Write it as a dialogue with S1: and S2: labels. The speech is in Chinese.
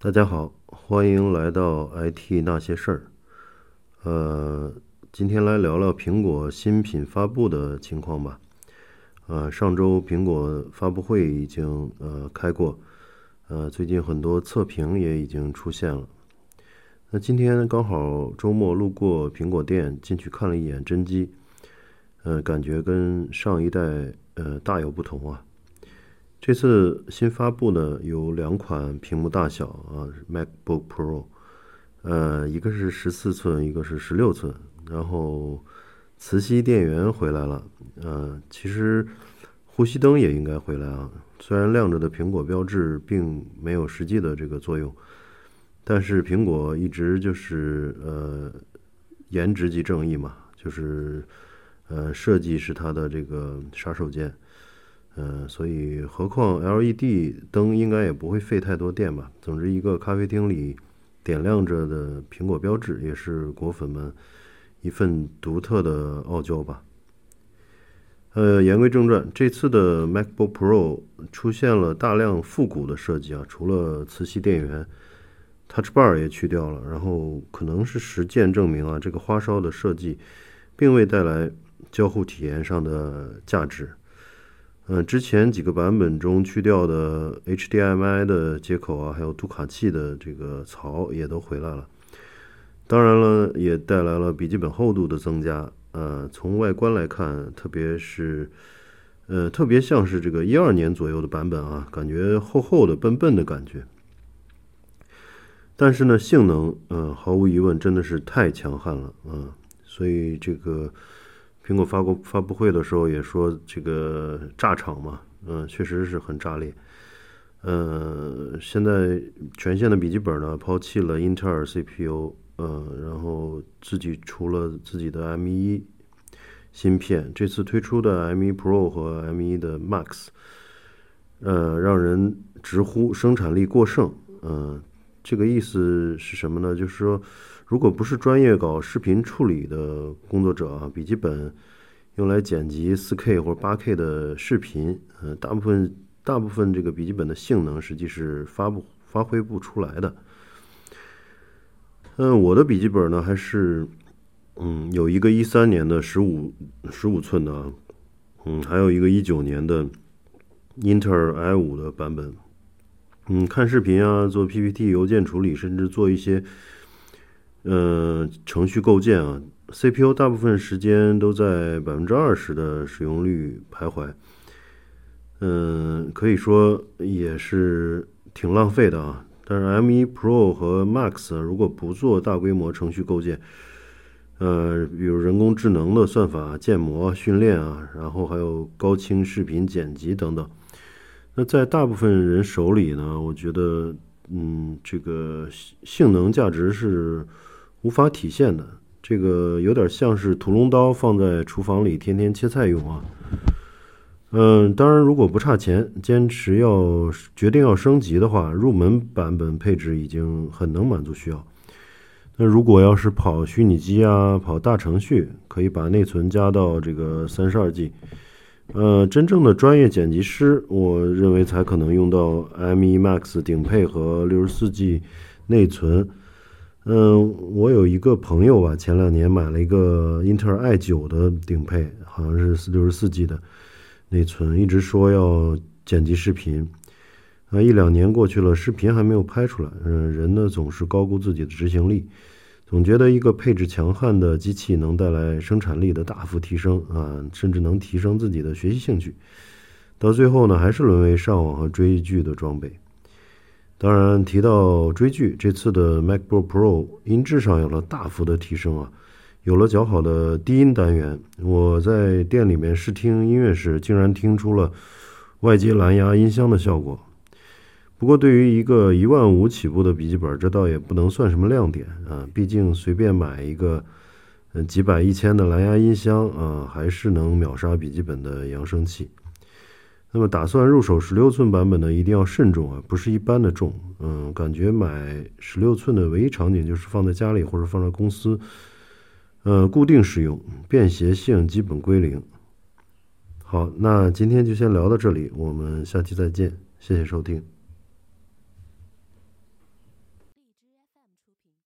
S1: 大家好，欢迎来到 IT 那些事儿。呃，今天来聊聊苹果新品发布的情况吧。呃，上周苹果发布会已经呃开过，呃，最近很多测评也已经出现了。那今天刚好周末路过苹果店，进去看了一眼真机，呃，感觉跟上一代呃大有不同啊。这次新发布呢有两款屏幕大小啊，MacBook Pro，呃，一个是十四寸，一个是十六寸。然后磁吸电源回来了，呃，其实呼吸灯也应该回来啊。虽然亮着的苹果标志并没有实际的这个作用，但是苹果一直就是呃，颜值即正义嘛，就是呃，设计是它的这个杀手锏。嗯，所以何况 LED 灯应该也不会费太多电吧。总之，一个咖啡厅里点亮着的苹果标志，也是果粉们一份独特的傲娇吧。呃，言归正传，这次的 MacBook Pro 出现了大量复古的设计啊，除了磁吸电源，Touch Bar 也去掉了。然后可能是实践证明啊，这个花哨的设计并未带来交互体验上的价值。嗯，之前几个版本中去掉的 HDMI 的接口啊，还有读卡器的这个槽也都回来了。当然了，也带来了笔记本厚度的增加。呃，从外观来看，特别是呃，特别像是这个一二年左右的版本啊，感觉厚厚的、笨笨的感觉。但是呢，性能，嗯，毫无疑问真的是太强悍了啊，所以这个。苹果发过发布会的时候也说这个炸场嘛，嗯，确实是很炸裂。呃，现在全线的笔记本呢抛弃了英特尔 CPU，嗯，然后自己出了自己的 M1 芯片。这次推出的 M1 Pro 和 M1 的 Max，呃，让人直呼生产力过剩。嗯，这个意思是什么呢？就是说。如果不是专业搞视频处理的工作者啊，笔记本用来剪辑 4K 或者 8K 的视频，呃，大部分大部分这个笔记本的性能实际是发不发挥不出来的。嗯，我的笔记本呢，还是嗯有一个一三年的十五十五寸的，嗯，还有一个一九年的英特尔 i 五的版本。嗯，看视频啊，做 PPT、邮件处理，甚至做一些。嗯，程序构建啊，CPU 大部分时间都在百分之二十的使用率徘徊。嗯，可以说也是挺浪费的啊。但是 M1 Pro 和 Max 如果不做大规模程序构建，呃，比如人工智能的算法建模训练啊，然后还有高清视频剪辑等等，那在大部分人手里呢，我觉得，嗯，这个性能价值是。无法体现的，这个有点像是屠龙刀放在厨房里天天切菜用啊。嗯，当然，如果不差钱，坚持要决定要升级的话，入门版本配置已经很能满足需要。那如果要是跑虚拟机啊，跑大程序，可以把内存加到这个三十二 G。呃，真正的专业剪辑师，我认为才可能用到 M1 Max 顶配和六十四 G 内存。嗯，我有一个朋友吧，前两年买了一个英特尔 i 九的顶配，好像是四六十四 G 的内存，一直说要剪辑视频，啊，一两年过去了，视频还没有拍出来。嗯，人呢总是高估自己的执行力，总觉得一个配置强悍的机器能带来生产力的大幅提升啊，甚至能提升自己的学习兴趣，到最后呢，还是沦为上网和追剧的装备。当然，提到追剧，这次的 MacBook Pro 音质上有了大幅的提升啊，有了较好的低音单元。我在店里面试听音乐时，竟然听出了外接蓝牙音箱的效果。不过，对于一个一万五起步的笔记本，这倒也不能算什么亮点啊。毕竟随便买一个嗯几百一千的蓝牙音箱啊，还是能秒杀笔记本的扬声器。那么打算入手十六寸版本的，一定要慎重啊，不是一般的重。嗯，感觉买十六寸的唯一场景就是放在家里或者放在公司，呃，固定使用，便携性基本归零。好，那今天就先聊到这里，我们下期再见，谢谢收听。